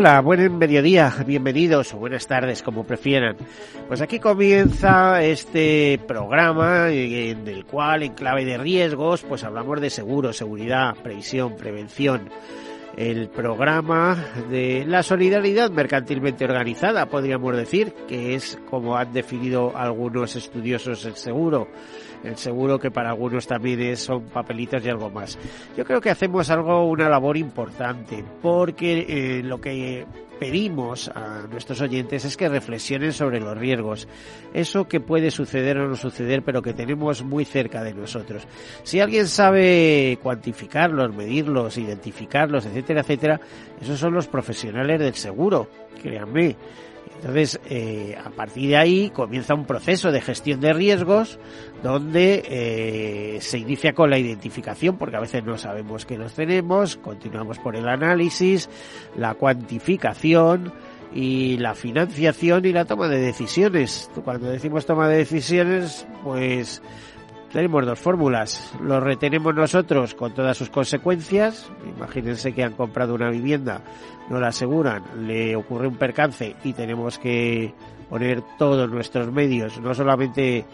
Hola, buen mediodía, bienvenidos o buenas tardes, como prefieran. Pues aquí comienza este programa en el cual, en clave de riesgos, pues hablamos de seguro, seguridad, previsión, prevención. El programa de la solidaridad mercantilmente organizada, podríamos decir, que es como han definido algunos estudiosos el seguro el seguro que para algunos también son papelitos y algo más. Yo creo que hacemos algo, una labor importante, porque eh, lo que pedimos a nuestros oyentes es que reflexionen sobre los riesgos, eso que puede suceder o no suceder, pero que tenemos muy cerca de nosotros. Si alguien sabe cuantificarlos, medirlos, identificarlos, etcétera, etcétera, esos son los profesionales del seguro, créanme. Entonces, eh, a partir de ahí comienza un proceso de gestión de riesgos donde eh, se inicia con la identificación, porque a veces no sabemos que los tenemos, continuamos por el análisis, la cuantificación y la financiación y la toma de decisiones. Cuando decimos toma de decisiones, pues tenemos dos fórmulas. Lo retenemos nosotros con todas sus consecuencias. Imagínense que han comprado una vivienda, no la aseguran, le ocurre un percance y tenemos que poner todos nuestros medios, no solamente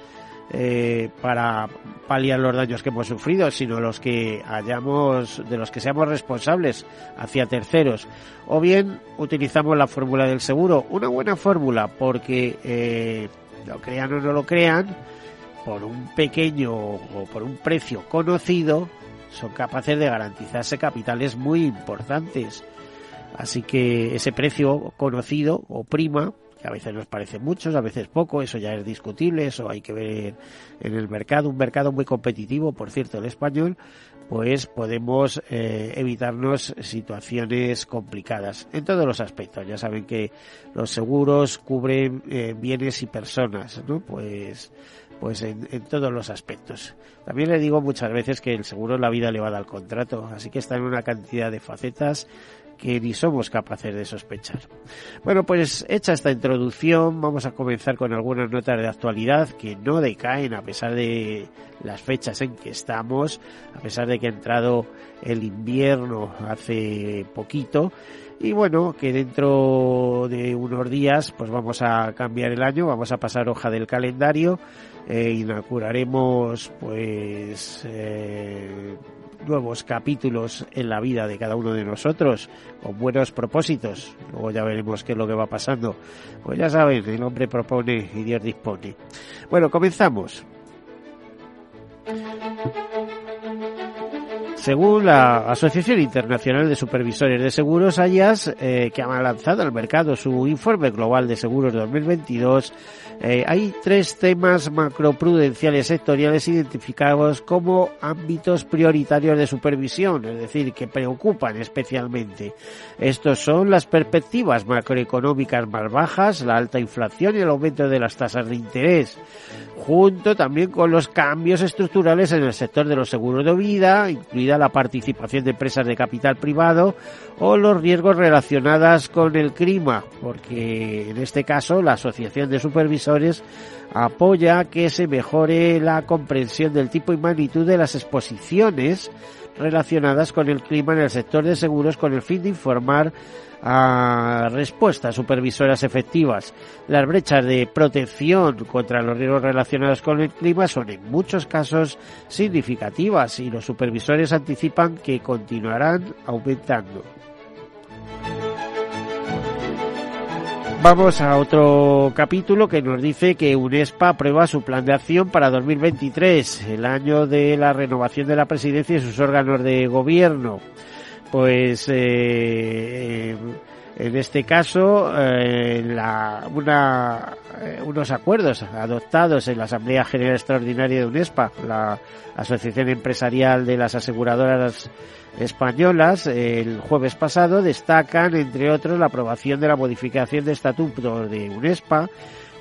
eh, para paliar los daños que hemos sufrido, sino los que hayamos, de los que seamos responsables hacia terceros. O bien utilizamos la fórmula del seguro, una buena fórmula, porque eh, lo crean o no lo crean, por un pequeño o por un precio conocido, son capaces de garantizarse capitales muy importantes. Así que ese precio conocido o prima, que a veces nos parece mucho, a veces poco, eso ya es discutible, eso hay que ver en el mercado, un mercado muy competitivo, por cierto, el español, pues podemos eh, evitarnos situaciones complicadas en todos los aspectos. Ya saben que los seguros cubren eh, bienes y personas, ¿no? Pues pues en, todos los aspectos. También le digo muchas veces que el seguro la vida elevada al contrato, así que está en una cantidad de facetas que ni somos capaces de sospechar. Bueno, pues hecha esta introducción, vamos a comenzar con algunas notas de actualidad que no decaen a pesar de las fechas en que estamos, a pesar de que ha entrado el invierno hace poquito. Y bueno, que dentro de unos días pues vamos a cambiar el año, vamos a pasar hoja del calendario eh, inauguraremos pues eh, nuevos capítulos en la vida de cada uno de nosotros con buenos propósitos. Luego ya veremos qué es lo que va pasando. Pues ya saben el hombre propone y Dios dispone. Bueno comenzamos según la Asociación Internacional de Supervisores de Seguros, AYAS, eh, que ha lanzado al mercado su informe global de seguros 2022, eh, hay tres temas macroprudenciales sectoriales identificados como ámbitos prioritarios de supervisión, es decir, que preocupan especialmente. Estos son las perspectivas macroeconómicas más bajas, la alta inflación y el aumento de las tasas de interés junto también con los cambios estructurales en el sector de los seguros de vida, incluida la participación de empresas de capital privado o los riesgos relacionados con el clima, porque en este caso la Asociación de Supervisores apoya que se mejore la comprensión del tipo y magnitud de las exposiciones relacionadas con el clima en el sector de seguros con el fin de informar a respuestas supervisoras efectivas. Las brechas de protección contra los riesgos relacionados con el clima son en muchos casos significativas y los supervisores anticipan que continuarán aumentando. Vamos a otro capítulo que nos dice que UNESPA aprueba su plan de acción para 2023, el año de la renovación de la presidencia y sus órganos de gobierno pues eh, en este caso eh, eh, unos acuerdos adoptados en la Asamblea General Extraordinaria de UNESPA, la Asociación Empresarial de las Aseguradoras españolas el jueves pasado destacan, entre otros, la aprobación de la modificación de estatuto de UNESPA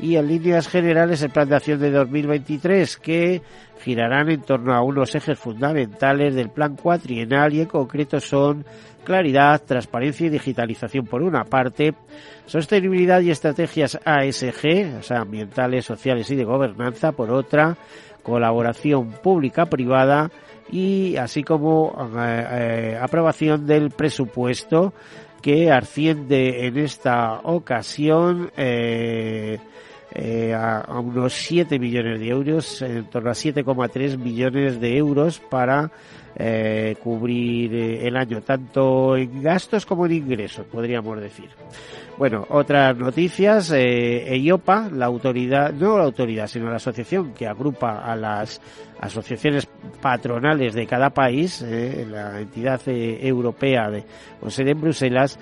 y en líneas generales el plan de acción de 2023 que girarán en torno a unos ejes fundamentales del plan cuatrienal y en concreto son claridad, transparencia y digitalización por una parte, sostenibilidad y estrategias ASG, o sea, ambientales, sociales y de gobernanza por otra, colaboración pública-privada y así como eh, eh, aprobación del presupuesto que asciende en esta ocasión eh, eh, a, unos 7 millones de euros, en torno a 7,3 millones de euros para eh, cubrir eh, el año, tanto en gastos como en ingresos, podríamos decir. Bueno, otras noticias, eh, EIOPA, la autoridad, no la autoridad, sino la asociación que agrupa a las asociaciones patronales de cada país, la entidad europea de, con sede en Bruselas,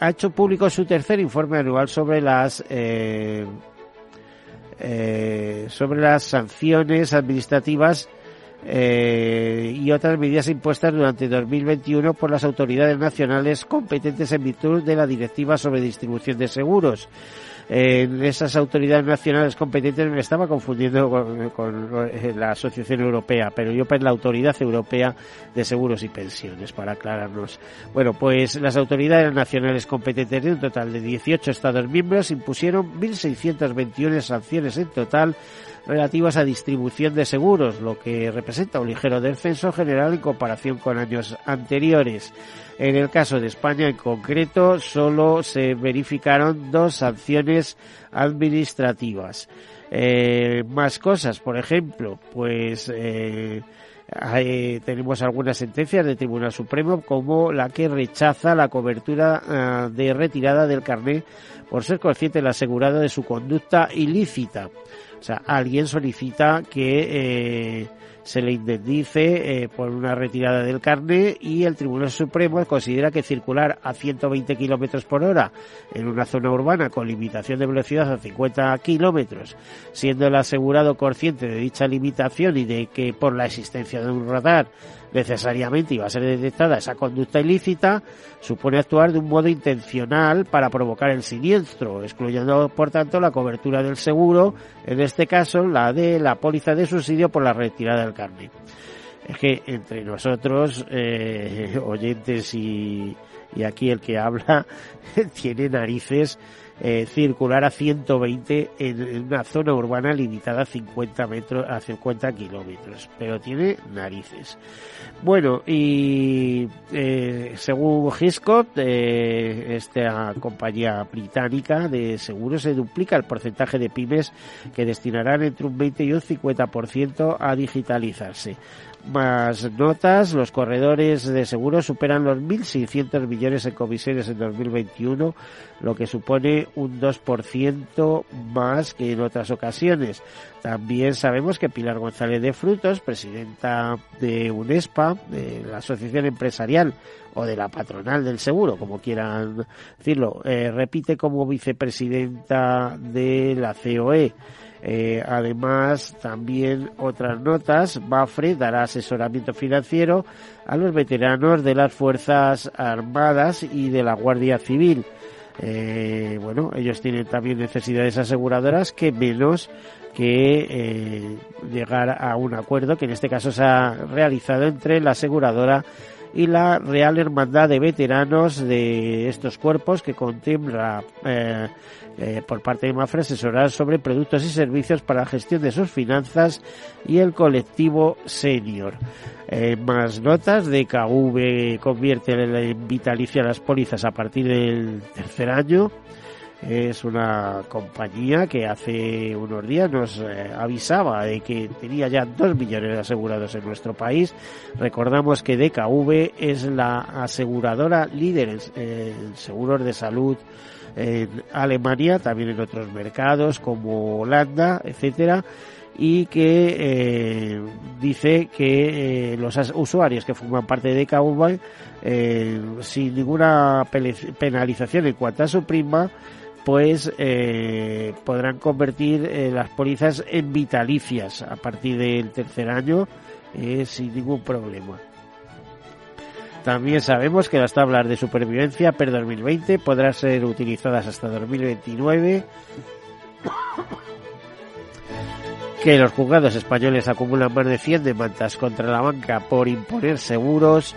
ha hecho público su tercer informe anual sobre las eh, sobre las sanciones administrativas eh, y otras medidas impuestas durante 2021 por las autoridades nacionales competentes en virtud de la Directiva sobre distribución de seguros en esas autoridades nacionales competentes me estaba confundiendo con, la Asociación Europea, pero yo pues la Autoridad Europea de Seguros y Pensiones, para aclararnos. Bueno, pues las autoridades nacionales competentes de un total de 18 Estados miembros impusieron 1.621 sanciones en total relativas a distribución de seguros, lo que representa un ligero descenso general en comparación con años anteriores. En el caso de España en concreto, solo se verificaron dos sanciones administrativas. Eh, más cosas, por ejemplo, pues eh, tenemos algunas sentencias del Tribunal Supremo como la que rechaza la cobertura eh, de retirada del carné por ser consciente el asegurado de su conducta ilícita. O sea, alguien solicita que eh, se le indemnice eh, por una retirada del carné y el Tribunal Supremo considera que circular a 120 kilómetros por hora en una zona urbana con limitación de velocidad a 50 kilómetros, siendo el asegurado consciente de dicha limitación y de que por la existencia de un radar necesariamente iba a ser detectada esa conducta ilícita, supone actuar de un modo intencional para provocar el siniestro, excluyendo por tanto la cobertura del seguro, en este caso la de la póliza de subsidio por la retirada del carne. Es que entre nosotros, eh, oyentes y, y aquí el que habla, tiene narices eh, circular a 120 en, una zona urbana limitada a 50 metros, a 50 kilómetros, pero tiene narices. Bueno, y eh, según Hiscott, eh, esta compañía británica de seguros, se duplica el porcentaje de pymes que destinarán entre un 20 y un 50% a digitalizarse. Más notas, los corredores de seguros superan los 1.600 millones en comisiones en 2021, lo que supone un 2% más que en otras ocasiones. También sabemos que Pilar González de Frutos, presidenta de UNESPA, de la Asociación Empresarial o de la patronal del seguro, como quieran decirlo, eh, repite como vicepresidenta de la COE. Eh, además, también otras notas, Bafre dará asesoramiento financiero a los veteranos de las Fuerzas Armadas y de la Guardia Civil. Eh, bueno, ellos tienen también necesidades aseguradoras que menos que eh, llegar a un acuerdo que en este caso se ha realizado entre la aseguradora y la Real Hermandad de Veteranos de estos cuerpos que contempla eh, eh, por parte de Mafra asesorar sobre productos y servicios para la gestión de sus finanzas y el colectivo senior. Eh, más notas de KV convierte en vitalicia las pólizas a partir del tercer año es una compañía que hace unos días nos eh, avisaba de que tenía ya dos millones de asegurados en nuestro país. Recordamos que DKV es la aseguradora líder en, seguros de salud en Alemania, también en otros mercados como Holanda, etcétera y que eh, dice que eh, los usuarios que forman parte de DKV eh, sin ninguna penalización en cuanto a su prima pues eh, podrán convertir eh, las pólizas en vitalicias a partir del tercer año eh, sin ningún problema. También sabemos que las tablas de supervivencia per 2020 podrán ser utilizadas hasta 2029 que los juzgados españoles acumulan más de 100 demandas contra la banca por imponer seguros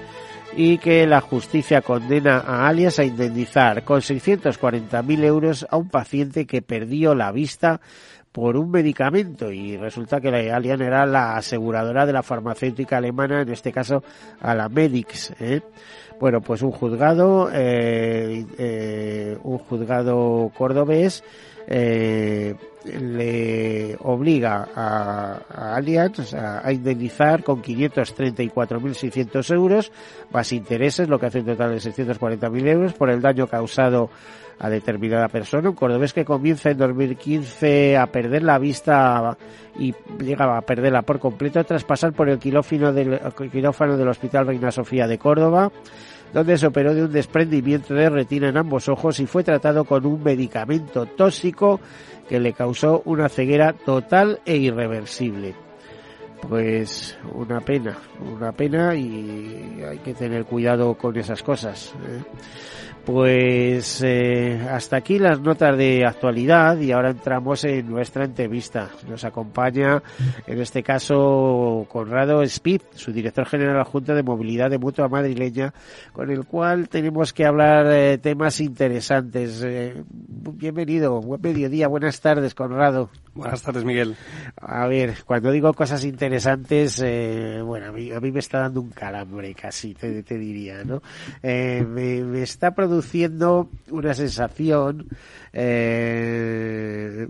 y que la justicia condena a Alias a indemnizar con 640.000 euros a un paciente que perdió la vista por un medicamento y resulta que la Allianz era la aseguradora de la farmacéutica alemana, en este caso a la Medix. ¿eh? Bueno, pues un juzgado, eh, eh, un juzgado cordobés eh, le obliga a, a Allianz a, indemnizar con 534.600 euros más intereses, lo que hace un total de 640.000 euros por el daño causado a determinada persona. Un cordobés que comienza en 2015 a perder la vista y llega a perderla por completo tras pasar por el quirófano del, quirófano del Hospital Reina Sofía de Córdoba donde se operó de un desprendimiento de retina en ambos ojos y fue tratado con un medicamento tóxico que le causó una ceguera total e irreversible. Pues una pena, una pena y hay que tener cuidado con esas cosas. ¿eh? Pues eh, hasta aquí las notas de actualidad y ahora entramos en nuestra entrevista. Nos acompaña en este caso Conrado Spip, su director general adjunto de movilidad de Mutua Madrileña, con el cual tenemos que hablar eh, temas interesantes. Eh, bienvenido, buen mediodía, buenas tardes Conrado. Buenas tardes, Miguel. A ver, cuando digo cosas interesantes, eh, bueno, a mí, a mí, me está dando un calambre casi, te, te diría, ¿no? Eh, me, me, está produciendo una sensación, eh,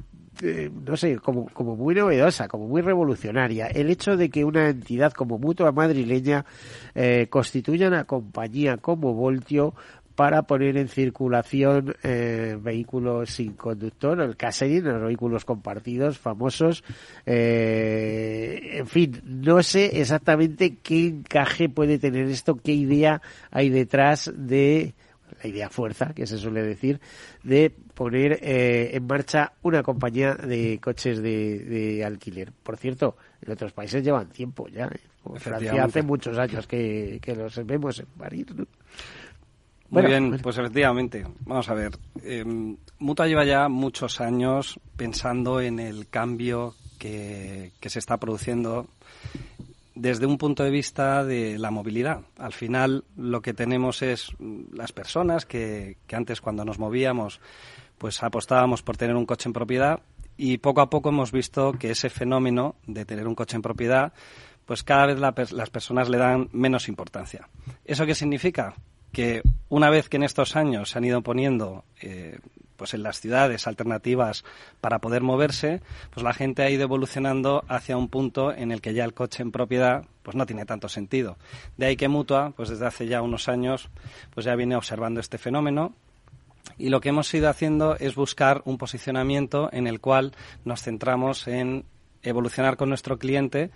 no sé, como, como muy novedosa, como muy revolucionaria. El hecho de que una entidad como Mutua Madrileña eh, constituya una compañía como Voltio para poner en circulación eh, vehículos sin conductor, el casering, los vehículos compartidos famosos. Eh, en fin, no sé exactamente qué encaje puede tener esto, qué idea hay detrás de la idea fuerza, que se suele decir, de poner eh, en marcha una compañía de coches de, de, alquiler. Por cierto, en otros países llevan tiempo ya. ¿eh? Francia hace muchos años que, que los vemos en París. ¿no? Muy bueno, bien, pues efectivamente. Vamos a ver. Eh, Mutua lleva ya muchos años pensando en el cambio que, que, se está produciendo desde un punto de vista de la movilidad. Al final lo que tenemos es las personas que, que antes cuando nos movíamos pues apostábamos por tener un coche en propiedad y poco a poco hemos visto que ese fenómeno de tener un coche en propiedad pues cada vez la, las personas le dan menos importancia. ¿Eso qué significa? que una vez que en estos años se han ido poniendo eh, pues en las ciudades alternativas para poder moverse, pues la gente ha ido evolucionando hacia un punto en el que ya el coche en propiedad pues no tiene tanto sentido. De ahí que Mutua, pues desde hace ya unos años, pues ya viene observando este fenómeno y lo que hemos ido haciendo es buscar un posicionamiento en el cual nos centramos en evolucionar con nuestro cliente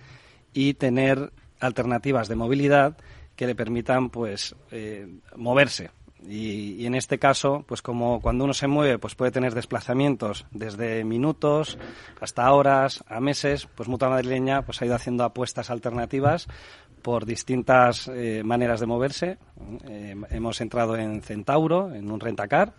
y tener alternativas de movilidad que le permitan pues eh, moverse y, y, en este caso, pues como cuando uno se mueve, pues puede tener desplazamientos desde minutos hasta horas, a meses, pues Mutua Madrileña pues ha ido haciendo apuestas alternativas por distintas eh, maneras de moverse. Eh, hemos entrado en Centauro, en un rentacar,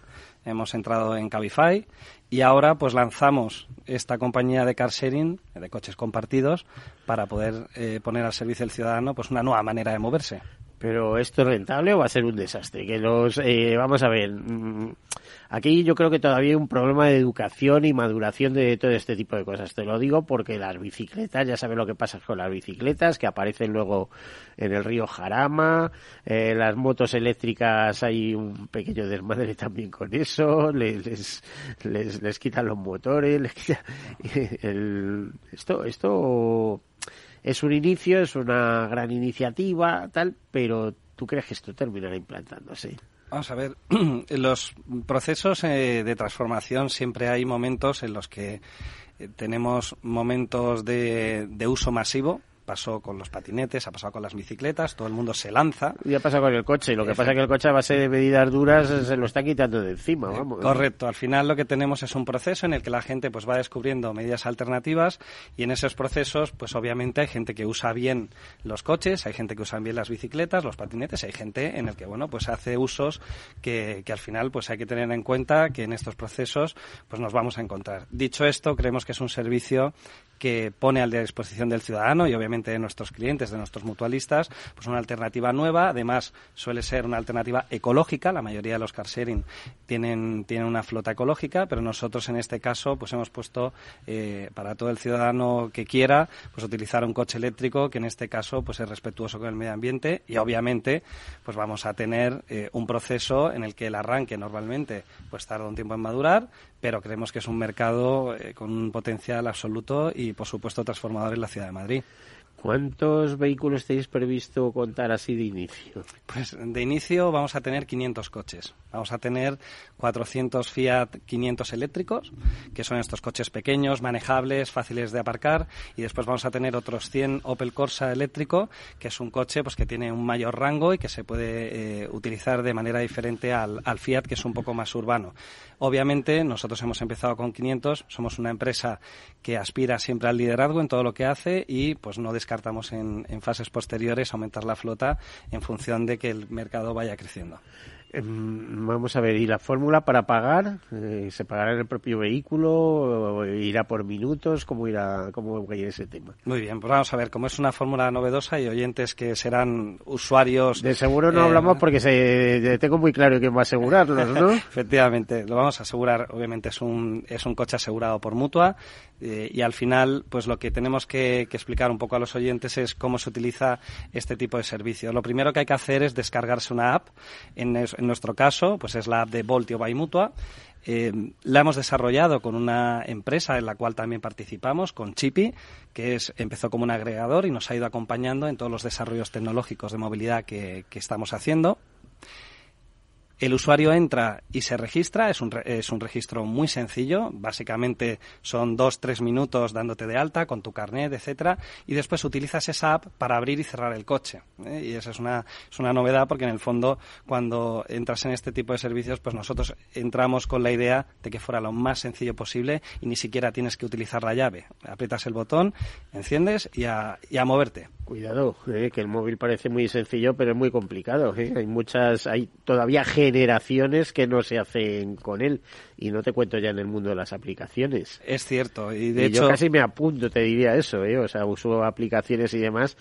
hemos entrado en Cabify y ahora pues lanzamos esta compañía de car sharing, de coches compartidos, para poder eh, poner al servicio del ciudadano pues una nueva manera de moverse. Pero esto es rentable o va a ser un desastre. Que los, eh, vamos a ver, aquí yo creo que todavía hay un problema de educación y maduración de todo este tipo de cosas. Te lo digo porque las bicicletas, ya sabes lo que pasa con las bicicletas, que aparecen luego en el río Jarama, eh, las motos eléctricas hay un pequeño desmadre también con eso, les, les, les, les quitan los motores, les quitan el, esto, esto es un inicio, es una gran iniciativa, tal, pero ¿tú crees que esto terminará implantándose? Vamos a ver, en los procesos eh, de transformación siempre hay momentos en los que eh, tenemos momentos de, de uso masivo pasó con los patinetes, ha pasado con las bicicletas, todo el mundo se lanza. Y ha pasado con el coche, lo que pasa es que el coche a base de medidas duras se lo está quitando de encima, vamos. Correcto, al final lo que tenemos es un proceso en el que la gente pues va descubriendo medidas alternativas y en esos procesos pues obviamente hay gente que usa bien los coches, hay gente que usa bien las bicicletas, los patinetes, hay gente en el que bueno pues hace usos que, que al final pues hay que tener en cuenta que en estos procesos pues nos vamos a encontrar. Dicho esto, creemos que es un servicio que pone a disposición del ciudadano y obviamente de nuestros clientes, de nuestros mutualistas, pues una alternativa nueva. Además, suele ser una alternativa ecológica. La mayoría de los car sharing tienen, tienen una flota ecológica, pero nosotros en este caso pues hemos puesto eh, para todo el ciudadano que quiera pues utilizar un coche eléctrico que en este caso pues es respetuoso con el medio ambiente y obviamente pues vamos a tener eh, un proceso en el que el arranque normalmente pues tarda un tiempo en madurar, pero creemos que es un mercado eh, con un potencial absoluto y, por supuesto, transformador en la ciudad de Madrid. ¿Cuántos vehículos tenéis previsto contar así de inicio? Pues de inicio vamos a tener 500 coches. Vamos a tener 400 Fiat 500 eléctricos, que son estos coches pequeños, manejables, fáciles de aparcar. Y después vamos a tener otros 100 Opel Corsa eléctrico, que es un coche pues, que tiene un mayor rango y que se puede eh, utilizar de manera diferente al, al Fiat, que es un poco más urbano. Obviamente, nosotros hemos empezado con 500, somos una empresa que aspira siempre al liderazgo en todo lo que hace y pues no descartamos en, en fases posteriores aumentar la flota en función de que el mercado vaya creciendo. Em, vamos a ver, ¿y la fórmula para pagar? Eh, ¿Se pagará en el propio vehículo? O ¿Irá por minutos? ¿Cómo irá cómo va a ir ese tema? Muy bien, pues vamos a ver, como es una fórmula novedosa y oyentes que serán usuarios... De seguro no eh, hablamos porque se, tengo muy claro quién va a asegurarlos, ¿no? Efectivamente, lo vamos a asegurar. Obviamente es un, es un coche asegurado por Mutua eh, y al final, pues lo que tenemos que, explicar un poco a los oyentes es cómo se utiliza este tipo de servicio. Lo primero que hay que hacer es descargarse una app en, nuestro caso, pues es la app de Voltio by Mutua. Eh, la hemos desarrollado con una empresa en la cual también participamos, con Chipi, que es, empezó como un agregador y nos ha ido acompañando en todos los desarrollos tecnológicos de movilidad que estamos haciendo. El usuario entra y se registra, es un, es un registro muy sencillo, básicamente son dos, tres minutos dándote de alta con tu carnet, etcétera, y después utilizas esa app para abrir y cerrar el coche. ¿eh? Y esa es una, es una novedad porque en el fondo cuando entras en este tipo de servicios, pues nosotros entramos con la idea de que fuera lo más sencillo posible y ni siquiera tienes que utilizar la llave. Aprietas el botón, enciendes y a, y a moverte. Cuidado, eh, que el móvil parece muy sencillo, pero es muy complicado. Eh. Hay muchas, hay todavía generaciones que no se hacen con él. Y no te cuento ya en el mundo de las aplicaciones. Es cierto, y de hecho. Yo casi me apunto, te diría eso, ¿eh? O sea, uso aplicaciones y demás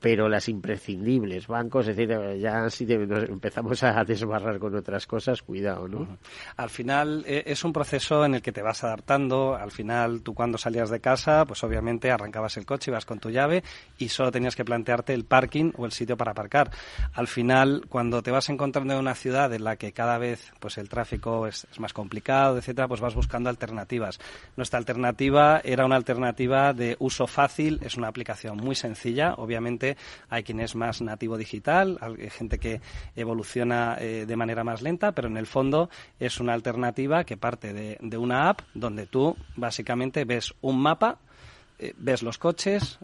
pero las imprescindibles, bancos, etcétera, ya si empezamos a desbarrar con otras cosas, cuidado, ¿no? Al final e, es un proceso en el que te vas adaptando, al final tú cuando salías de casa, pues obviamente arrancabas el coche, ibas con tu llave y solo tenías que plantearte el parking o el sitio para aparcar. Al final, cuando te vas encontrando en una ciudad en la que cada vez pues el tráfico es, es más complicado, etcétera, pues vas buscando alternativas. Nuestra alternativa era una alternativa de uso fácil, es una aplicación muy sencilla, obviamente hay quien es más nativo digital, hay gente que evoluciona eh, de manera más lenta, pero en el fondo es una alternativa que parte de, una app donde tú básicamente ves un mapa eh, ves los coches,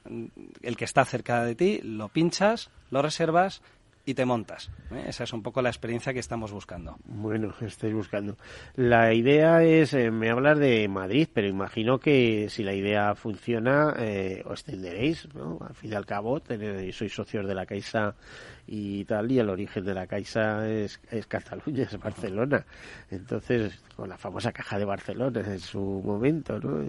el que está cerca de ti, lo pinchas, lo reservas y te montas. ¿eh? Esa es un poco la experiencia que estamos buscando. Bueno, estáis buscando. La idea es, eh, me hablar de Madrid, pero imagino que si la idea funciona, eh, os extenderéis, ¿no? Al fin y al cabo, tenéis, sois socios de la Caixa y tal, y el origen de la Caixa es, es Cataluña, es Barcelona. Entonces, con la famosa caja de Barcelona en su momento, ¿no?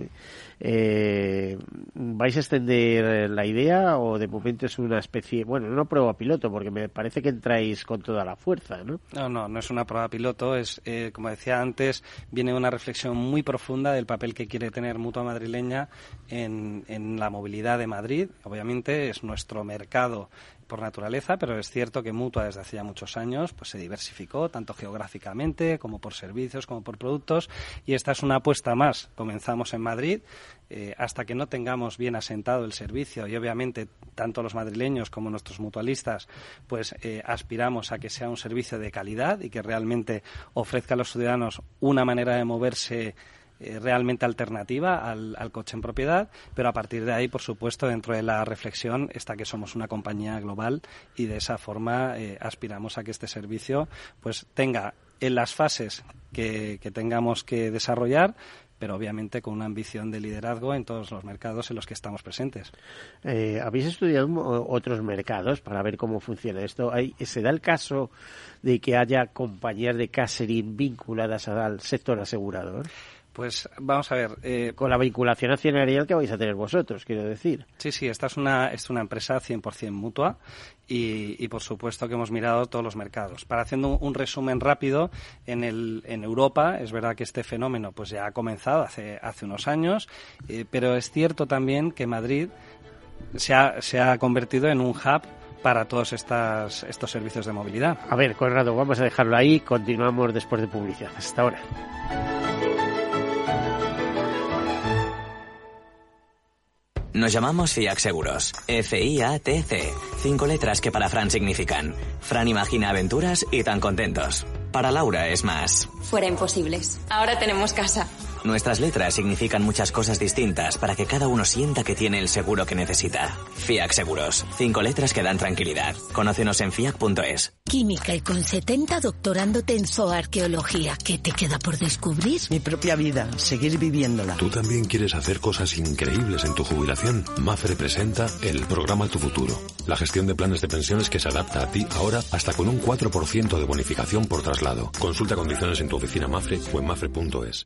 Eh, ¿Vais a extender la idea o de momento es una especie, bueno, no prueba piloto, porque me parece que entráis con toda la fuerza, ¿no? No, no, no es una prueba piloto, es, eh, como decía antes, viene una reflexión muy profunda del papel que quiere tener Mutua Madrileña en, en la movilidad de Madrid. Obviamente es nuestro mercado por naturaleza, pero es cierto que Mutua desde hace ya muchos años pues se diversificó tanto geográficamente como por servicios como por productos y esta es una apuesta más. Comenzamos en Madrid eh, hasta que no tengamos bien asentado el servicio y obviamente tanto los madrileños como nuestros mutualistas pues eh, aspiramos a que sea un servicio de calidad y que realmente ofrezca a los ciudadanos una manera de moverse eh, realmente alternativa al, coche en propiedad, pero a partir de ahí, por supuesto, dentro de la reflexión está que somos una compañía global y de esa forma eh, aspiramos a que este servicio pues tenga en las fases que, que tengamos que desarrollar pero obviamente con una ambición de liderazgo en todos los mercados en los que estamos presentes. Eh, ¿Habéis estudiado otros mercados para ver cómo funciona esto? ¿Se da el caso de que haya compañías de catering vinculadas al sector asegurador? Pues vamos a ver. Eh, Con la vinculación accionarial que vais a tener vosotros, quiero decir. Sí, sí, esta es una, es una empresa 100% mutua y, y, por supuesto que hemos mirado todos los mercados. Para haciendo un, resumen rápido, en, el, en Europa es verdad que este fenómeno pues ya ha comenzado hace, hace unos años, eh, pero es cierto también que Madrid se ha, se ha convertido en un hub para todos estas, estos servicios de movilidad. A ver, Conrado, vamos a dejarlo ahí. Continuamos después de publicidad. Hasta ahora. Nos llamamos FIAC Seguros. F-I-A-T-C. Cinco letras que para Fran significan. Fran imagina aventuras y tan contentos. Para Laura es más. Fuera imposibles. Ahora tenemos casa. Nuestras letras significan muchas cosas distintas para que cada uno sienta que tiene el seguro que necesita. FIAC Seguros. Cinco letras que dan tranquilidad. Conócenos en fiac.es. Química y con 70 doctorándote en zooarqueología. ¿Qué te queda por descubrir? Mi propia vida. Seguir viviéndola. ¿Tú también quieres hacer cosas increíbles en tu jubilación? MAFRE presenta el programa Tu Futuro. La gestión de planes de pensiones que se adapta a ti ahora hasta con un 4% de bonificación por traslado. Consulta condiciones en tu oficina MAFRE o en mafre.es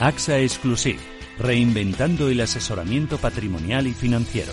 AXA Exclusive, reinventando el asesoramiento patrimonial y financiero.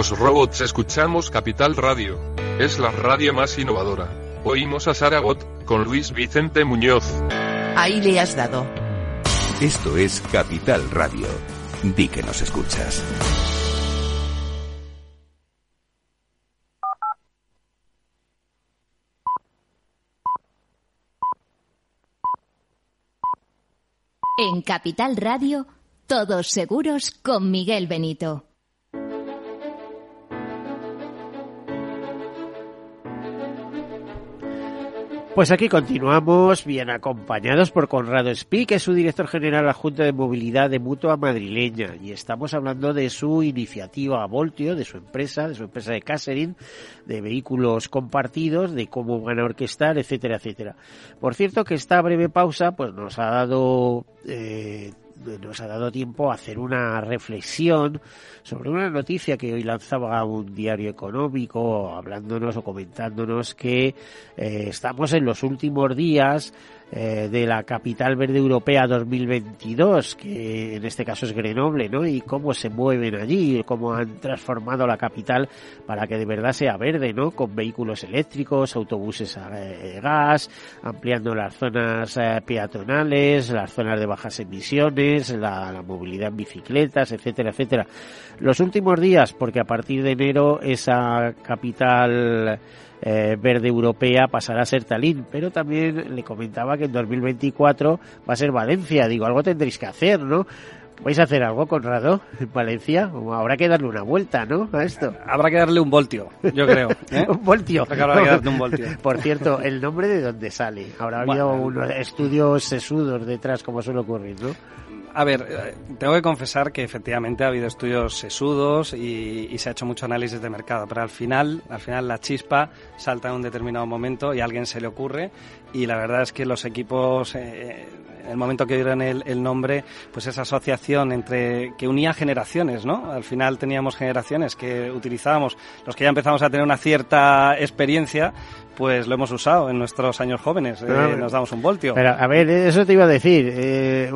Los robots escuchamos Capital Radio. Es la radio más innovadora. Oímos a Saragot, con Luis Vicente Muñoz. Ahí le has dado. Esto es Capital Radio. Di que nos escuchas. En Capital Radio, todos seguros con Miguel Benito. Pues aquí continuamos, bien acompañados por Conrado Espí, que es su director general adjunto de movilidad de Mutua Madrileña, y estamos hablando de su iniciativa Voltio, de su empresa, de su empresa de catering, de vehículos compartidos, de cómo van a orquestar, etcétera, etcétera. Por cierto que esta breve pausa, pues nos ha dado eh, nos ha dado tiempo a hacer una reflexión sobre una noticia que hoy lanzaba un diario económico hablándonos o comentándonos que eh, estamos en los últimos días eh, de la Capital Verde Europea 2022, que en este caso es Grenoble, ¿no? Y cómo se mueven allí, cómo han transformado la capital para que de verdad sea verde, ¿no? Con vehículos eléctricos, autobuses a eh, gas, ampliando las zonas eh, peatonales, las zonas de bajas emisiones, la, la movilidad en bicicletas, etcétera, etcétera. Los últimos días, porque a partir de enero esa capital eh, verde europea pasará a ser Talín, pero también le comentaba que en 2024 va a ser Valencia. Digo, algo tendréis que hacer, ¿no? ¿Vais a hacer algo, Conrado, en Valencia? O habrá que darle una vuelta, ¿no? A esto. Habrá que darle un voltio, yo creo. ¿eh? un voltio. Habrá que darle un voltio. Por cierto, ¿el nombre de dónde sale? Habrá habido unos estudios sesudos detrás, como suele ocurrir, ¿no? A ver, eh, tengo que confesar que efectivamente ha habido estudios sesudos y, se ha hecho mucho análisis de mercado, pero al final, al final la chispa salta en un determinado momento y a alguien se le ocurre y la verdad es que los equipos eh, en el momento que dieron el, el, nombre, pues esa asociación entre que unía generaciones, ¿no? Al final teníamos generaciones que utilizábamos, los que ya empezamos a tener una cierta experiencia, pues lo hemos usado en nuestros años jóvenes. Eh, nos damos un voltio. Pero, a ver, eso te iba a decir. Eh,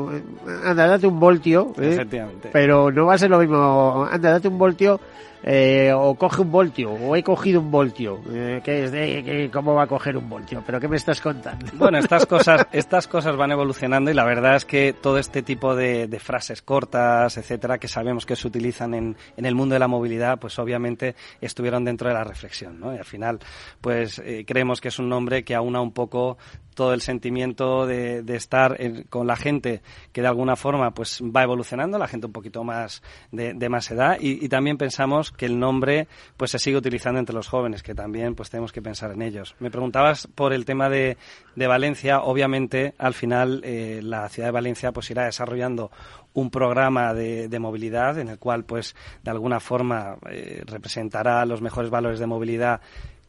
anda, date un voltio. ¿eh? Efectivamente. Pero no va a ser lo mismo. Anda, date un voltio. Eh, o coge un voltio, o he cogido un voltio. Eh, ¿qué es de, qué, ¿Cómo va a coger un voltio? ¿Pero qué me estás contando? Bueno, estas cosas, estas cosas van evolucionando y la verdad es que todo este tipo de, de frases cortas, etcétera, que sabemos que se utilizan en, en, el mundo de la movilidad, pues obviamente estuvieron dentro de la reflexión, ¿no? Y al final, pues eh, creemos que es un nombre que aúna un poco todo el sentimiento de, estar en, con la gente que de alguna forma pues va evolucionando, la gente un poquito más de, más edad y, y, también pensamos que el nombre pues se sigue utilizando entre los jóvenes, que también pues tenemos que pensar en ellos. Me preguntabas por el tema de, de Valencia, obviamente al final eh, la ciudad de Valencia pues irá desarrollando un programa de, de, movilidad en el cual pues de alguna forma eh, representará los mejores valores de movilidad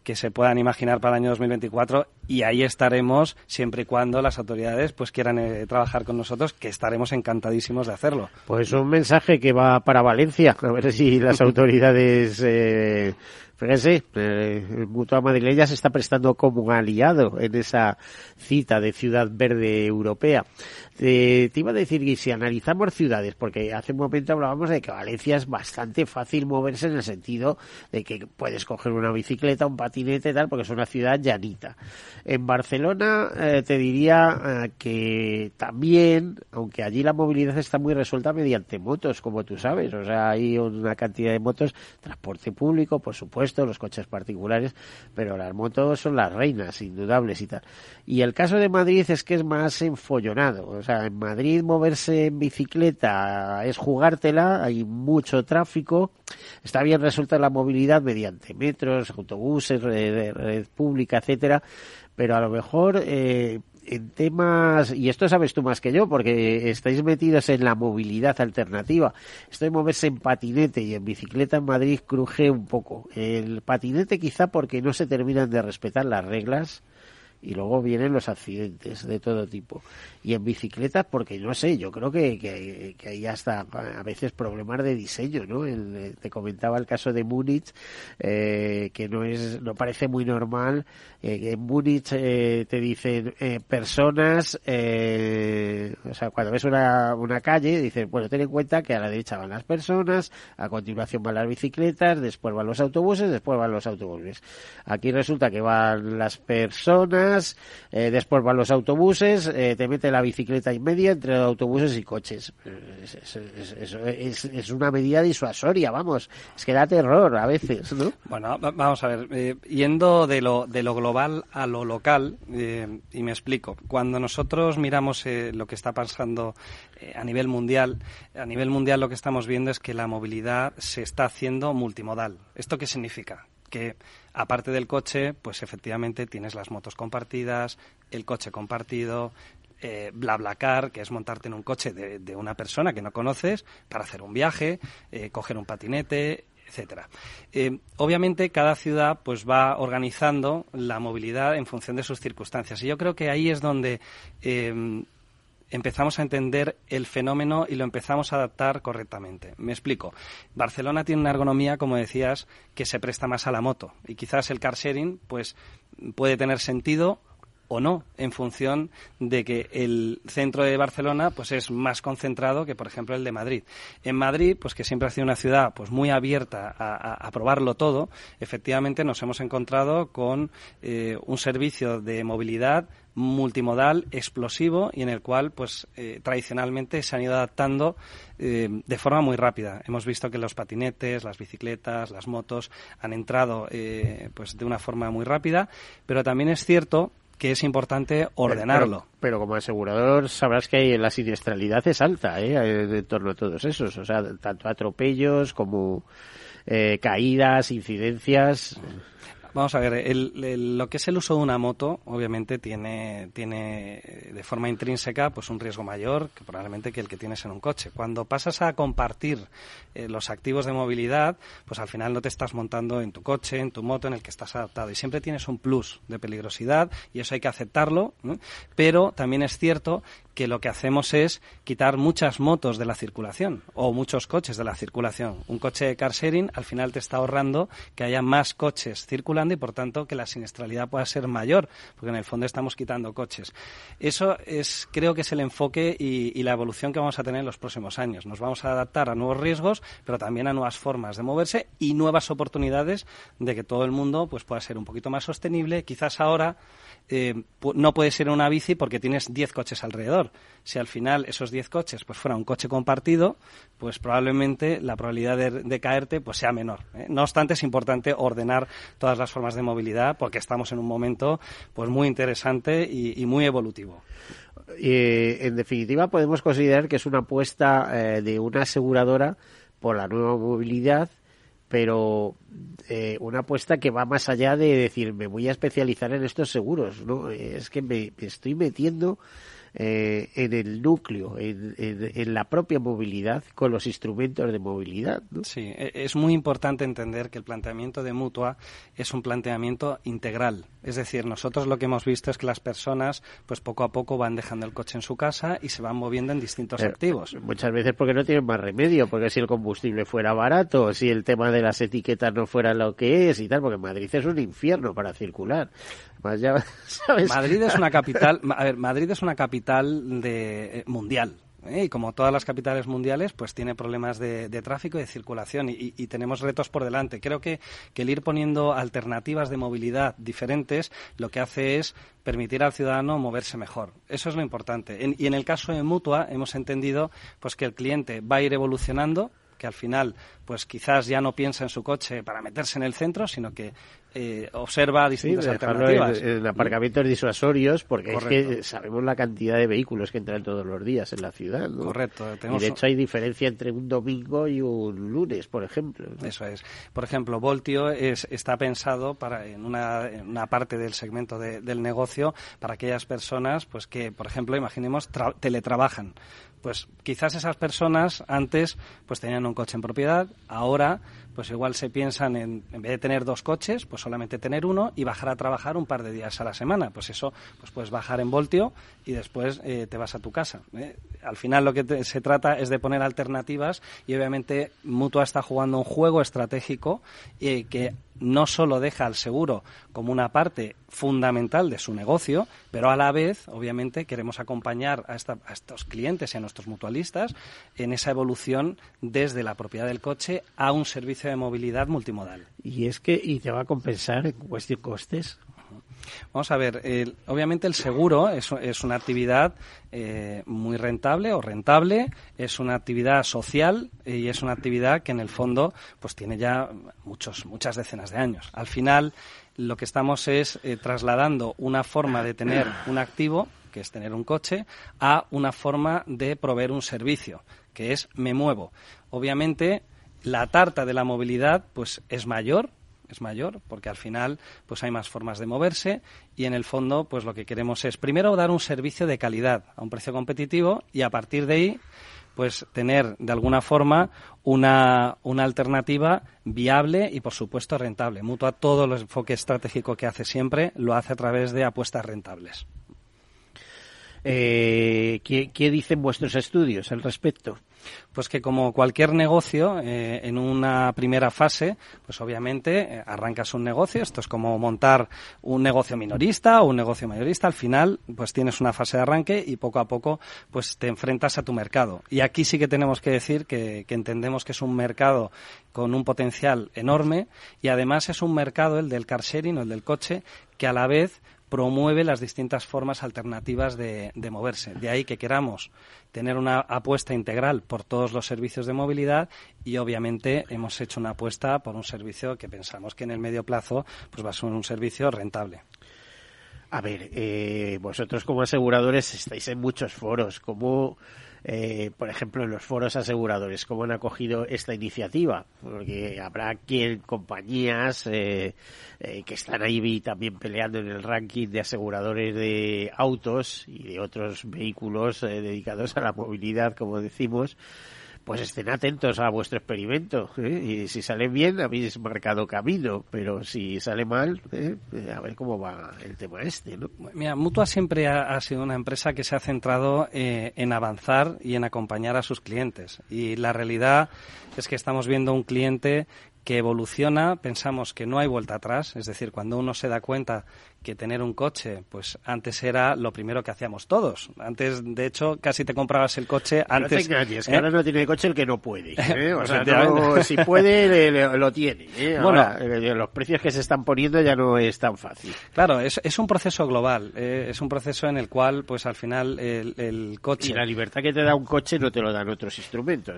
que se puedan imaginar para el año 2024 y ahí estaremos siempre y cuando las autoridades pues quieran eh, trabajar con nosotros, que estaremos encantadísimos de hacerlo. Pues un mensaje que va para Valencia, a ver si las autoridades eh, Fíjense, eh, el Mutua Madrileña se está prestando como un aliado en esa cita de Ciudad Verde Europea. Eh, te iba a decir que si analizamos ciudades, porque hace un momento hablábamos de que Valencia es bastante fácil moverse en el sentido de que puedes coger una bicicleta, un patinete, tal, porque es una ciudad llanita. En Barcelona eh, te diría que también, aunque allí la movilidad está muy resuelta mediante motos, como tú sabes, o sea, hay una cantidad de motos, transporte público, por supuesto, los coches particulares, pero las motos son las reinas, indudables y tal. Y el caso de Madrid es que es más enfollonado. O sea, en Madrid moverse en bicicleta es jugártela, hay mucho tráfico, está bien resuelta la movilidad mediante metros, autobuses, red, red pública, etcétera, pero a lo mejor eh, en temas, y esto sabes tú más que yo, porque estáis metidos en la movilidad alternativa. Esto de moverse en patinete y en bicicleta en Madrid cruje un poco. El patinete quizá porque no se terminan de respetar las reglas y luego vienen los accidentes de todo tipo. Y en bicicletas, porque no sé, yo creo que, que, que hay hasta a veces problemas de diseño, ¿no? El, te comentaba el caso de Múnich, eh, que no es, no parece muy normal. Eh, en Múnich eh, te dicen eh, personas, eh, o sea, cuando ves una, una calle, dicen, bueno, ten en cuenta que a la derecha van las personas, a continuación van las bicicletas, después van los autobuses, después van los autobuses. Aquí resulta que van las personas, eh, después van los autobuses, eh, te mete la bicicleta y media entre autobuses y coches. Es, una medida disuasoria, vamos. Es que da terror a veces, ¿no? Bueno, vamos a ver. Eh, yendo de lo, de lo global a lo local, y me explico. Cuando nosotros miramos lo que está pasando a nivel mundial, a nivel mundial lo que estamos viendo es que la movilidad se está haciendo multimodal. ¿Esto qué significa? que aparte del coche, pues efectivamente tienes las motos compartidas, el coche compartido, eh, BlaBlaCar, que es montarte en un coche de, una persona que no conoces para hacer un viaje, eh, coger un patinete, etcétera. Eh, obviamente cada ciudad pues va organizando la movilidad en función de sus circunstancias y yo creo que ahí es donde eh, empezamos a entender el fenómeno y lo empezamos a adaptar correctamente. Me explico. Barcelona tiene una ergonomía, como decías, que se presta más a la moto y quizás el car sharing pues puede tener sentido o no en función de que el centro de Barcelona pues es más concentrado que por ejemplo el de Madrid en Madrid pues que siempre ha sido una ciudad pues muy abierta a, probarlo todo efectivamente nos hemos encontrado con eh, un servicio de movilidad multimodal, explosivo y en el cual, pues, eh, tradicionalmente se han ido adaptando eh, de forma muy rápida. Hemos visto que los patinetes, las bicicletas, las motos han entrado, pues, de una forma muy rápida, pero también es cierto que es importante ordenarlo. Pero, pero, como asegurador sabrás que la siniestralidad es alta ¿eh? en torno a todos esos, o sea, tanto atropellos como eh, caídas, incidencias. Vamos a ver, el, el, lo que es el uso de una moto, obviamente tiene, tiene de forma intrínseca pues un riesgo mayor que probablemente que el que tienes en un coche. Cuando pasas a compartir eh, los activos de movilidad, pues al final no te estás montando en tu coche, en tu moto, en el que estás adaptado. Y siempre tienes un plus de peligrosidad y eso hay que aceptarlo. Pero también es cierto que lo que hacemos es quitar muchas motos de la circulación o muchos coches de la circulación. Un coche de car sharing al final te está ahorrando que haya más coches circulando y por tanto que la siniestralidad pueda ser mayor, porque en el fondo estamos quitando coches. Eso es, creo que es el enfoque y, la evolución que vamos a tener en los próximos años. Nos vamos a adaptar a nuevos riesgos, pero también a nuevas formas de moverse y nuevas oportunidades de que todo el mundo pues pueda ser un poquito más sostenible. Quizás ahora eh, no puedes ir en una bici porque tienes 10 coches alrededor. Si al final esos 10 coches pues fuera un coche compartido, pues probablemente la probabilidad de, caerte pues sea menor. ¿eh? No obstante, es importante ordenar todas las formas de movilidad porque estamos en un momento pues muy interesante y, muy evolutivo. Y, en definitiva, podemos considerar que es una apuesta eh, de una aseguradora por la nueva movilidad pero eh, una apuesta que va más allá de decir me voy a especializar en estos seguros, ¿no? Es que me estoy metiendo eh, en el núcleo, en, en, en, la propia movilidad, con los instrumentos de movilidad. ¿no? Sí, es muy importante entender que el planteamiento de mutua es un planteamiento integral. Es decir, nosotros lo que hemos visto es que las personas, pues poco a poco van dejando el coche en su casa y se van moviendo en distintos eh, activos. Muchas veces porque no tienen más remedio, porque si el combustible fuera barato, si el tema de las etiquetas no fuera lo que es y tal, porque Madrid es un infierno para circular. Más ya, ¿sabes? Madrid es una capital, a ver, Madrid es una capital de, eh, mundial. ¿eh? y como todas las capitales mundiales, pues tiene problemas de, tráfico y de circulación y, y, tenemos retos por delante. Creo que, que, el ir poniendo alternativas de movilidad diferentes lo que hace es permitir al ciudadano moverse mejor. Eso es lo importante. En, y en el caso de Mutua hemos entendido pues que el cliente va a ir evolucionando que al final pues quizás ya no piensa en su coche para meterse en el centro, sino que eh, observa distintas sí, alternativas. En, en, aparcamientos disuasorios, porque Correcto. es que sabemos la cantidad de vehículos que entran todos los días en la ciudad. ¿no? Correcto. Tenemos... Y de hecho hay diferencia entre un domingo y un lunes, por ejemplo. ¿no? Eso es. Por ejemplo, Voltio es, está pensado para en una, en una parte del segmento de, del negocio para aquellas personas pues que, por ejemplo, imaginemos, teletrabajan pues quizás esas personas antes pues tenían un coche en propiedad, ahora pues igual se piensan en, en vez de tener dos coches, pues solamente tener uno y bajar a trabajar un par de días a la semana. Pues eso, pues puedes bajar en voltio y después eh, te vas a tu casa. ¿eh? Al final lo que se trata es de poner alternativas y obviamente Mutua está jugando un juego estratégico eh, que no solo deja al seguro como una parte fundamental de su negocio, pero a la vez, obviamente, queremos acompañar a, a, estos clientes y a nuestros mutualistas en esa evolución desde la propiedad del coche a un servicio de movilidad multimodal. Y es que, ¿y te va a compensar en cuestión costes? Vamos a ver, obviamente el seguro es, es una actividad eh, muy rentable o rentable, es una actividad social y es una actividad que en el fondo pues tiene ya muchos, muchas decenas de años. Al final lo que estamos es eh, trasladando una forma de tener un activo, que es tener un coche, a una forma de proveer un servicio, que es me muevo. Obviamente la tarta de la movilidad pues es mayor es mayor porque al final pues hay más formas de moverse y en el fondo pues lo que queremos es primero dar un servicio de calidad a un precio competitivo y a partir de ahí pues tener de alguna forma una, una alternativa viable y por supuesto rentable. Mutua todo el enfoque estratégico que hace siempre lo hace a través de apuestas rentables. Eh, ¿qué, ¿Qué dicen vuestros estudios al respecto? Pues que como cualquier negocio, eh, en una primera fase, pues obviamente eh, arrancas un negocio, esto es como montar un negocio minorista o un negocio mayorista, al final pues tienes una fase de arranque y poco a poco pues te enfrentas a tu mercado. Y aquí sí que tenemos que decir que, que entendemos que es un mercado con un potencial enorme y además es un mercado, el del car sharing o el del coche, que a la vez promueve las distintas formas alternativas de, de, moverse. De ahí que queramos tener una apuesta integral por todos los servicios de movilidad y obviamente hemos hecho una apuesta por un servicio que pensamos que en el medio plazo pues va a ser un servicio rentable. A ver, eh, vosotros como aseguradores estáis en muchos foros. ¿Cómo, eh, por ejemplo, en los foros aseguradores, cómo han acogido esta iniciativa? Porque habrá quien, compañías eh, eh, que están ahí también peleando en el ranking de aseguradores de autos y de otros vehículos eh, dedicados a la movilidad, como decimos, pues estén atentos a vuestro experimento. ¿eh? Y si sale bien, habéis marcado camino, pero si sale mal, ¿eh? a ver cómo va el tema este. Mira, Mutua siempre ha, ha, sido una empresa que se ha centrado eh, en avanzar y en acompañar a sus clientes. Y la realidad es que estamos viendo un cliente que evoluciona, pensamos que no hay vuelta atrás, es decir, cuando uno se da cuenta que tener un coche, pues antes era lo primero que hacíamos todos. Antes, de hecho, casi te comprabas el coche antes. No es que ¿eh? ahora no tiene coche el que no puede. ¿eh? O sea, no, si puede, le, le, lo tiene. ¿eh? Bueno, los precios que se están poniendo ya no es tan fácil. Claro, es, es un proceso global. Es un proceso en el cual, pues al final, el, el, coche. Y la libertad que te da un coche no te lo dan otros instrumentos.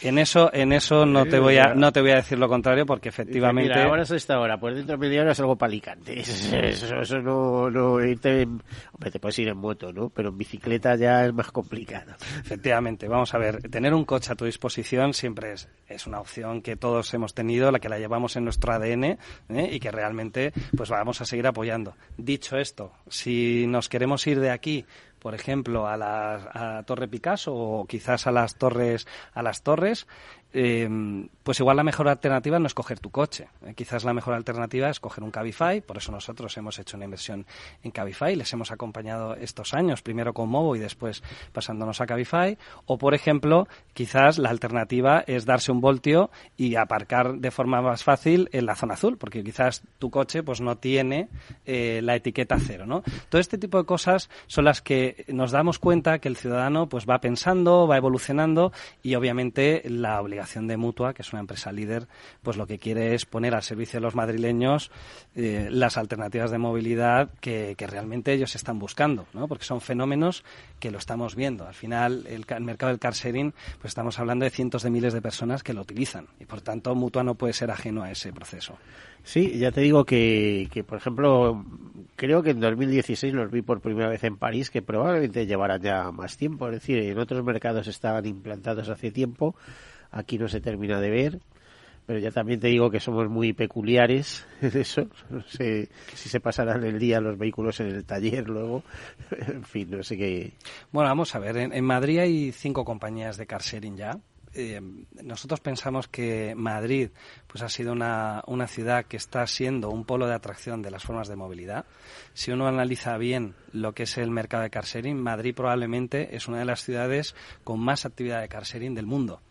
En eso, en eso no te voy a, no te voy a decir lo contrario, porque efectivamente. Mira, ahora es esta hora, pues dentro de media hora es algo palicante. eso, eso no, no irte en, hombre, te puedes ir en moto, ¿no? Pero en bicicleta ya es más complicado. Efectivamente, vamos a ver, tener un coche a tu disposición siempre es, es una opción que todos hemos tenido, la que la llevamos en nuestro ADN ¿eh? y que realmente pues vamos a seguir apoyando. Dicho esto, si nos queremos ir de aquí por ejemplo, a la a Torre Picasso o quizás a las torres a las torres, eh, pues igual la mejor alternativa no es coger tu coche. Eh, quizás la mejor alternativa es coger un Cabify. Por eso nosotros hemos hecho una inversión en Cabify. Les hemos acompañado estos años, primero con Movo y después pasándonos a Cabify. O, por ejemplo, quizás la alternativa es darse un voltio y aparcar de forma más fácil en la zona azul, porque quizás tu coche pues no tiene eh, la etiqueta cero, ¿no? Todo este tipo de cosas son las que nos damos cuenta que el ciudadano pues va pensando, va evolucionando y obviamente la obligación de Mutua, que es una empresa líder, pues lo que quiere es poner al servicio de los madrileños eh, las alternativas de movilidad que, que, realmente ellos están buscando, ¿no? Porque son fenómenos que lo estamos viendo. Al final, el, el mercado del car sharing, pues estamos hablando de cientos de miles de personas que lo utilizan y, por tanto, Mutua no puede ser ajeno a ese proceso. Sí, ya te digo que, que, por ejemplo, creo que en 2016 los vi por primera vez en París, que probablemente llevarán ya más tiempo. Es decir, en otros mercados estaban implantados hace tiempo, aquí no se termina de ver, pero ya también te digo que somos muy peculiares en eso. No sé si se pasarán el día los vehículos en el taller luego. en fin, no sé qué. Bueno, vamos a ver. En, Madrid hay cinco compañías de car sharing ya. Eh, nosotros pensamos que Madrid pues ha sido una, una, ciudad que está siendo un polo de atracción de las formas de movilidad. Si uno analiza bien lo que es el mercado de car sharing, Madrid probablemente es una de las ciudades con más actividad de car sharing del mundo.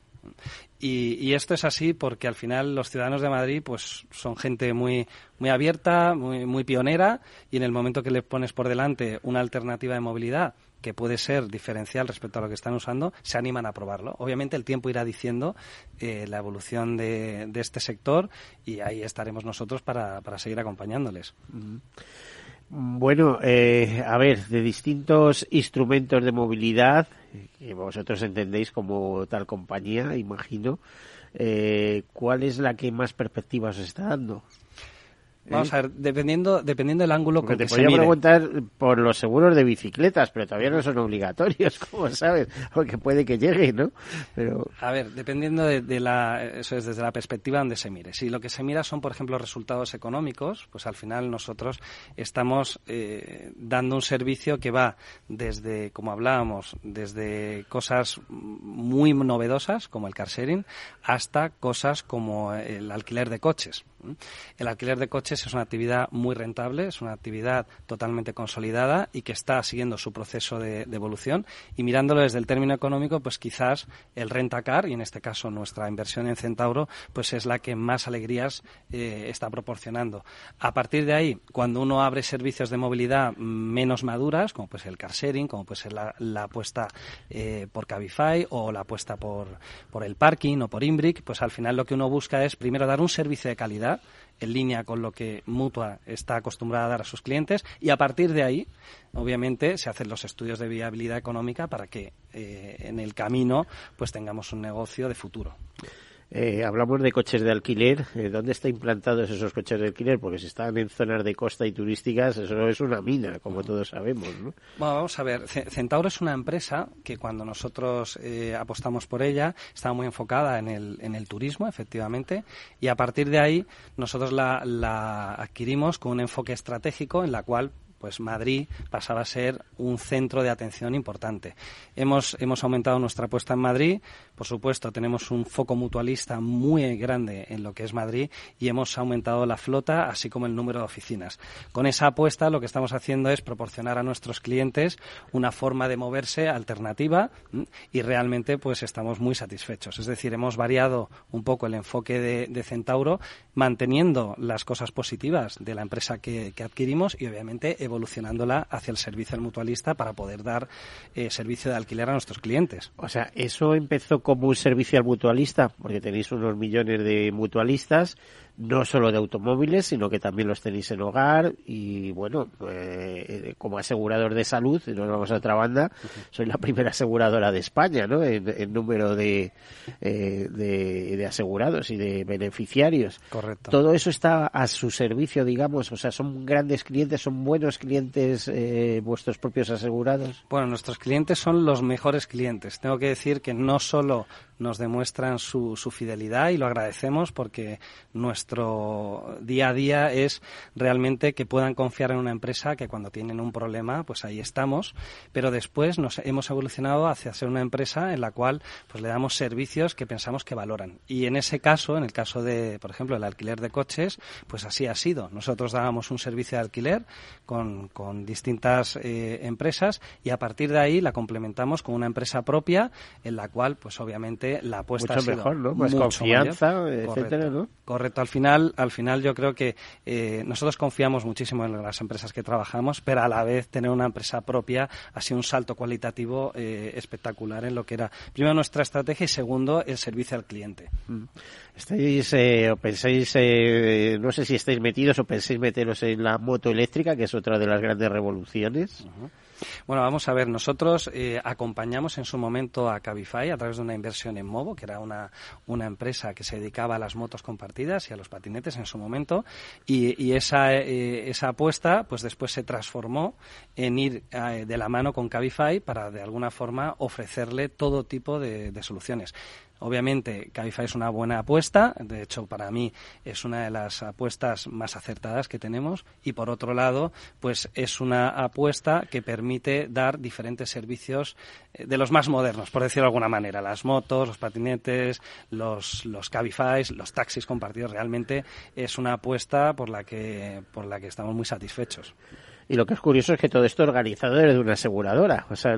Y, esto es así porque al final los ciudadanos de Madrid pues son gente muy muy abierta, muy, muy pionera y en el momento que le pones por delante una alternativa de movilidad que puede ser diferencial respecto a lo que están usando, se animan a probarlo. Obviamente el tiempo irá diciendo eh, la evolución de, este sector y ahí estaremos nosotros para, para seguir acompañándoles. Bueno, eh, a ver, de distintos instrumentos de movilidad, que vosotros entendéis como tal compañía, imagino, eh, ¿cuál es la que más perspectivas os está dando? Vamos a ver, dependiendo, dependiendo del ángulo Porque con te que se mire. preguntar por los seguros de bicicletas, pero todavía no son obligatorios, como sabes, porque puede que llegue, ¿no? Pero A ver, dependiendo de, de la, eso es desde la perspectiva donde se mire. Si lo que se mira son, por ejemplo, resultados económicos, pues al final nosotros estamos eh, dando un servicio que va desde, como hablábamos, desde cosas muy novedosas como el car sharing hasta cosas como el alquiler de coches. El alquiler de coches es una actividad muy rentable, es una actividad totalmente consolidada y que está siguiendo su proceso de, evolución. Y mirándolo desde el término económico, pues quizás el rentacar, y en este caso nuestra inversión en Centauro, pues es la que más alegrías eh, está proporcionando. A partir de ahí, cuando uno abre servicios de movilidad menos maduras, como puede ser el car sharing, como puede ser la, la apuesta eh, por Cabify o la apuesta por, por el parking o por Imbric, pues al final lo que uno busca es primero dar un servicio de calidad en línea con lo que Mutua está acostumbrada a dar a sus clientes y a partir de ahí, obviamente, se hacen los estudios de viabilidad económica para que eh, en el camino pues tengamos un negocio de futuro. Eh, hablamos de coches de alquiler. Eh, ¿Dónde están implantados esos coches de alquiler? Porque si están en zonas de costa y turísticas, eso es una mina, como todos sabemos, ¿no? Bueno, vamos a ver. C- Centauro es una empresa que cuando nosotros eh, apostamos por ella estaba muy enfocada en el, en el turismo, efectivamente, y a partir de ahí nosotros la, la adquirimos con un enfoque estratégico en la cual pues Madrid pasaba a ser un centro de atención importante. Hemos, hemos aumentado nuestra apuesta en Madrid, por supuesto tenemos un foco mutualista muy grande en lo que es Madrid y hemos aumentado la flota así como el número de oficinas. Con esa apuesta lo que estamos haciendo es proporcionar a nuestros clientes una forma de moverse alternativa y realmente pues estamos muy satisfechos. Es decir, hemos variado un poco el enfoque de, de Centauro manteniendo las cosas positivas de la empresa que, que adquirimos y obviamente evolucionándola hacia el servicio al mutualista para poder dar eh, servicio de alquiler a nuestros clientes. O sea, eso empezó como un servicio al mutualista, porque tenéis unos millones de mutualistas, no solo de automóviles, sino que también los tenéis en hogar y, bueno, eh, como asegurador de salud, y nos vamos a otra banda, soy la primera aseguradora de España, ¿no? En, en número de, eh, de, de asegurados y de beneficiarios. Correcto. Todo eso está a su servicio, digamos, o sea, son grandes clientes, son buenos clientes eh, vuestros propios asegurados. Bueno, nuestros clientes son los mejores clientes. Tengo que decir que no solo nos demuestran su, su, fidelidad y lo agradecemos porque nuestro día a día es realmente que puedan confiar en una empresa que cuando tienen un problema, pues ahí estamos, pero después nos hemos evolucionado hacia ser una empresa en la cual pues le damos servicios que pensamos que valoran. Y en ese caso, en el caso de, por ejemplo, el alquiler de coches, pues así ha sido. Nosotros dábamos un servicio de alquiler con, con distintas eh, empresas y a partir de ahí la complementamos con una empresa propia en la cual, pues obviamente la apuesta mucho ha sido mejor, ¿no? Mucho confianza, mayor. etcétera, Correcto. ¿no? Correcto. Al final, al final yo creo que eh, nosotros confiamos muchísimo en las empresas que trabajamos, pero a la vez tener una empresa propia ha sido un salto cualitativo eh, espectacular en lo que era primero nuestra estrategia y segundo el servicio al cliente. Mm. ¿Estáis eh, o pensáis, eh, no sé si estáis metidos o pensáis meteros en la moto eléctrica, que es otra de las grandes revoluciones? Uh -huh. Bueno, vamos a ver, nosotros eh, acompañamos en su momento a Cabify a través de una inversión en Movo, que era una, empresa que se dedicaba a las motos compartidas y a los patinetes en su momento, y, esa, eh, esa apuesta pues después se transformó en ir eh, de la mano con Cabify para de alguna forma ofrecerle todo tipo de soluciones. Obviamente, Cabify es una buena apuesta, de hecho, para mí es una de las apuestas más acertadas que tenemos y, por otro lado, pues es una apuesta que permite dar diferentes servicios eh, de los más modernos, por decirlo de alguna manera. Las motos, los patinetes, los, los Cabify, los taxis compartidos, realmente es una apuesta por la que, por la que estamos muy satisfechos. Y lo que es curioso es que todo esto organizado desde una aseguradora. O sea,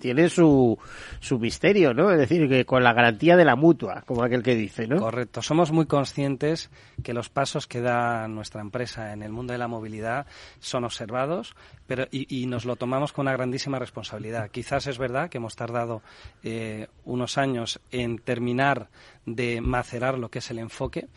tiene su, su misterio, ¿no? Es decir, que con la garantía de la mutua, como aquel que dice, ¿no? Correcto. Somos muy conscientes que los pasos que da nuestra empresa en el mundo de la movilidad son observados, pero y, y nos lo tomamos con una grandísima responsabilidad. Quizás es verdad que hemos tardado eh, unos años en terminar de macerar lo que es el enfoque,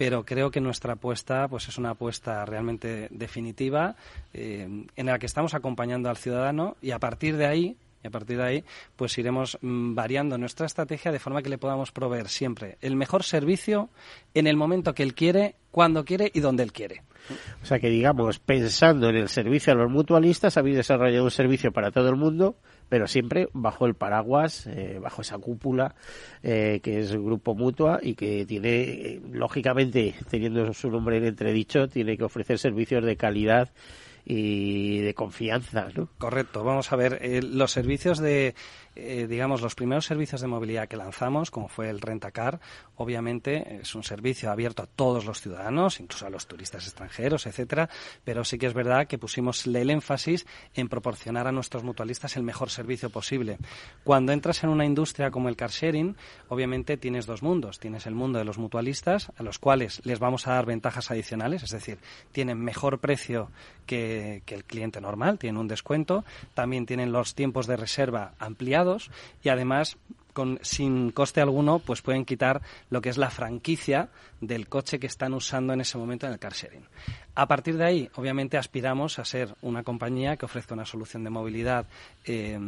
pero creo que nuestra apuesta pues es una apuesta realmente definitiva eh, en la que estamos acompañando al ciudadano y a partir de ahí y a partir de ahí pues iremos mm, variando nuestra estrategia de forma que le podamos proveer siempre el mejor servicio en el momento que él quiere, cuando quiere y donde él quiere. O sea que digamos, pensando en el servicio a los mutualistas, habéis desarrollado un servicio para todo el mundo, pero siempre bajo el paraguas, eh, bajo esa cúpula eh, que es Grupo Mutua y que tiene, eh, lógicamente, teniendo su nombre en entredicho, tiene que ofrecer servicios de calidad y de confianza, ¿no? Correcto. Vamos a ver, los servicios de eh, digamos, los primeros servicios de movilidad que lanzamos, como fue el Rentacar, obviamente es un servicio abierto a todos los ciudadanos, incluso a los turistas extranjeros, etcétera, pero sí que es verdad que pusimos el énfasis en proporcionar a nuestros mutualistas el mejor servicio posible. Cuando entras en una industria como el car sharing, obviamente tienes dos mundos. Tienes el mundo de los mutualistas, a los cuales les vamos a dar ventajas adicionales, es decir, tienen mejor precio que, que el cliente normal, tienen un descuento, también tienen los tiempos de reserva ampliados, y además con, sin coste alguno, pues pueden quitar lo que es la franquicia del coche que están usando en ese momento en el car sharing. A partir de ahí, obviamente, aspiramos a ser una compañía que ofrezca una solución de movilidad eh,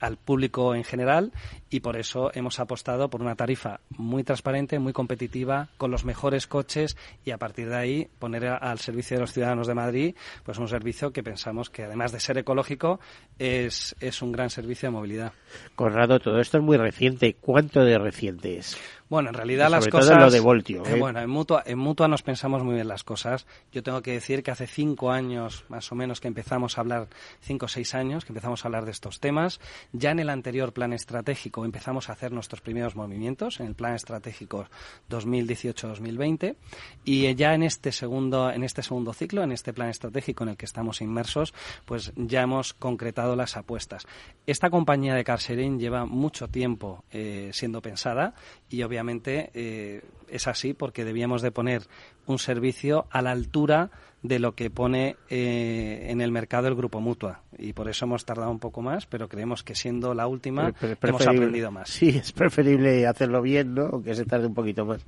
al público en general y por eso hemos apostado por una tarifa muy transparente, muy competitiva, con los mejores coches y a partir de ahí poner al servicio de los ciudadanos de Madrid pues un servicio que pensamos que además de ser ecológico es, es un gran servicio de movilidad. Conrado, todo esto es muy reciente. ¿Cuánto de reciente es? Bueno, en realidad las cosas. Todo de Voltio. Eh, ¿eh? bueno, en mutua, en mutua nos pensamos muy bien las cosas. Yo tengo que decir que hace cinco años, más o menos, que empezamos a hablar, cinco o seis años, que empezamos a hablar de estos temas. Ya en el anterior plan estratégico empezamos a hacer nuestros primeros movimientos, en el plan estratégico 2018-2020. Y ya en este segundo, en este segundo ciclo, en este plan estratégico en el que estamos inmersos, pues ya hemos concretado las apuestas. Esta compañía de Carserin lleva mucho tiempo eh, siendo pensada y obviamente eh, es así porque debíamos de poner un servicio a la altura de lo que pone eh, en el mercado el grupo Mutua. Y por eso hemos tardado un poco más, pero creemos que siendo la última hemos aprendido más. Sí, es preferible hacerlo bien, ¿no? Aunque se tarde un poquito más.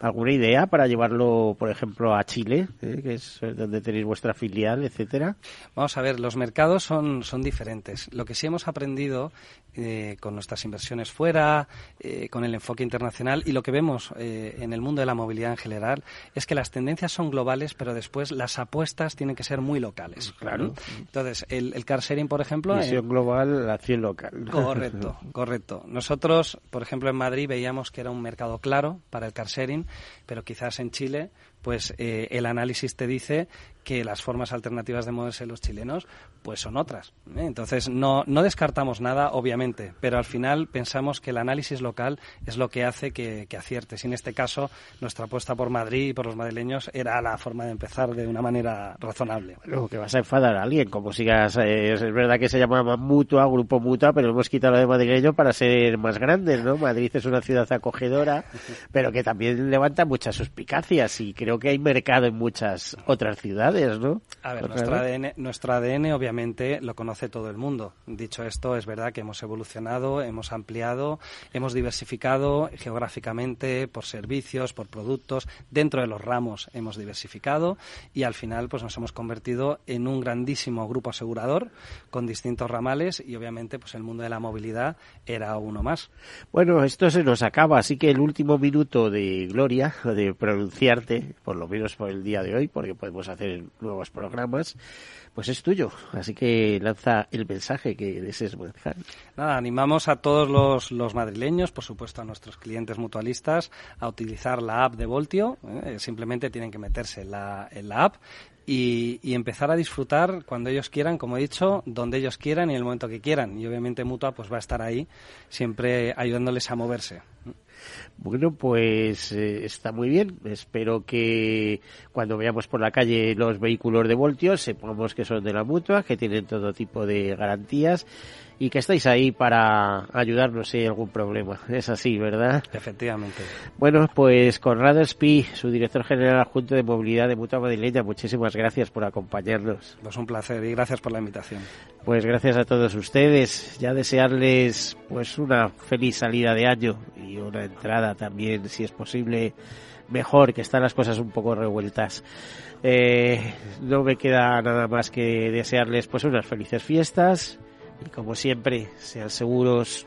¿Alguna idea para llevarlo, por ejemplo, a Chile, eh, que es donde tenéis vuestra filial, etcétera? Vamos a ver, los mercados son, son diferentes. Lo que sí hemos aprendido eh, con nuestras inversiones fuera, con el enfoque internacional y lo que vemos en el mundo de la movilidad en general es que las tendencias son globales, pero después las las apuestas tienen que ser muy locales. Claro. Entonces, el, el car sharing, por ejemplo... Visión global, acción local. Correcto, correcto. Nosotros, por ejemplo, en Madrid veíamos que era un mercado claro para el car sharing, pero quizás en Chile pues eh, el análisis te dice que las formas alternativas de moverse los chilenos pues son otras. ¿eh? Entonces no, no descartamos nada, obviamente, pero al final pensamos que el análisis local es lo que hace que, que aciertes. Y en este caso, nuestra apuesta por Madrid y por los madrileños era la forma de empezar de una manera razonable. Bueno, que vas a enfadar a alguien, como sigas, eh, es verdad que se llama Mutua, Grupo Mutua, pero hemos quitado lo de madrileño para ser más grandes, ¿no? Madrid es una ciudad acogedora, pero que también levanta muchas suspicacias y creo que hay mercado en muchas otras ciudades, ¿no? A ver, nuestro ADN, nuestro ADN obviamente lo conoce todo el mundo. Dicho esto, es verdad que hemos evolucionado, hemos ampliado, hemos diversificado geográficamente por servicios, por productos, dentro de los ramos hemos diversificado y al final pues nos hemos convertido en un grandísimo grupo asegurador con distintos ramales y obviamente pues el mundo de la movilidad era uno más. Bueno, esto se nos acaba, así que el último minuto de gloria, de pronunciarte, por lo menos por el día de hoy, porque podemos hacer nuevos programas, pues es tuyo. Así que lanza el mensaje que desees manejar. Nada, animamos a todos los, los, madrileños, por supuesto a nuestros clientes mutualistas, a utilizar la app de Voltio. ¿eh? Simplemente tienen que meterse en la, en la app y, y, empezar a disfrutar cuando ellos quieran, como he dicho, donde ellos quieran y en el momento que quieran. Y obviamente Mutua pues va a estar ahí siempre ayudándoles a moverse. Bueno, pues eh, está muy bien. Espero que cuando veamos por la calle los vehículos de Voltio sepamos que son de la mutua, que tienen todo tipo de garantías y que estáis ahí para ayudarnos si hay algún problema. Es así, ¿verdad? Efectivamente. Bueno, pues Conrado Espí, su director general adjunto de movilidad de Mutua Madrileña, muchísimas gracias por acompañarnos. Pues un placer y gracias por la invitación. Pues gracias a todos ustedes. Ya desearles pues una feliz salida de año y una entrada también, si es posible, mejor, que están las cosas un poco revueltas. Eh, no me queda nada más que desearles pues unas felices fiestas y como siempre, sean seguros.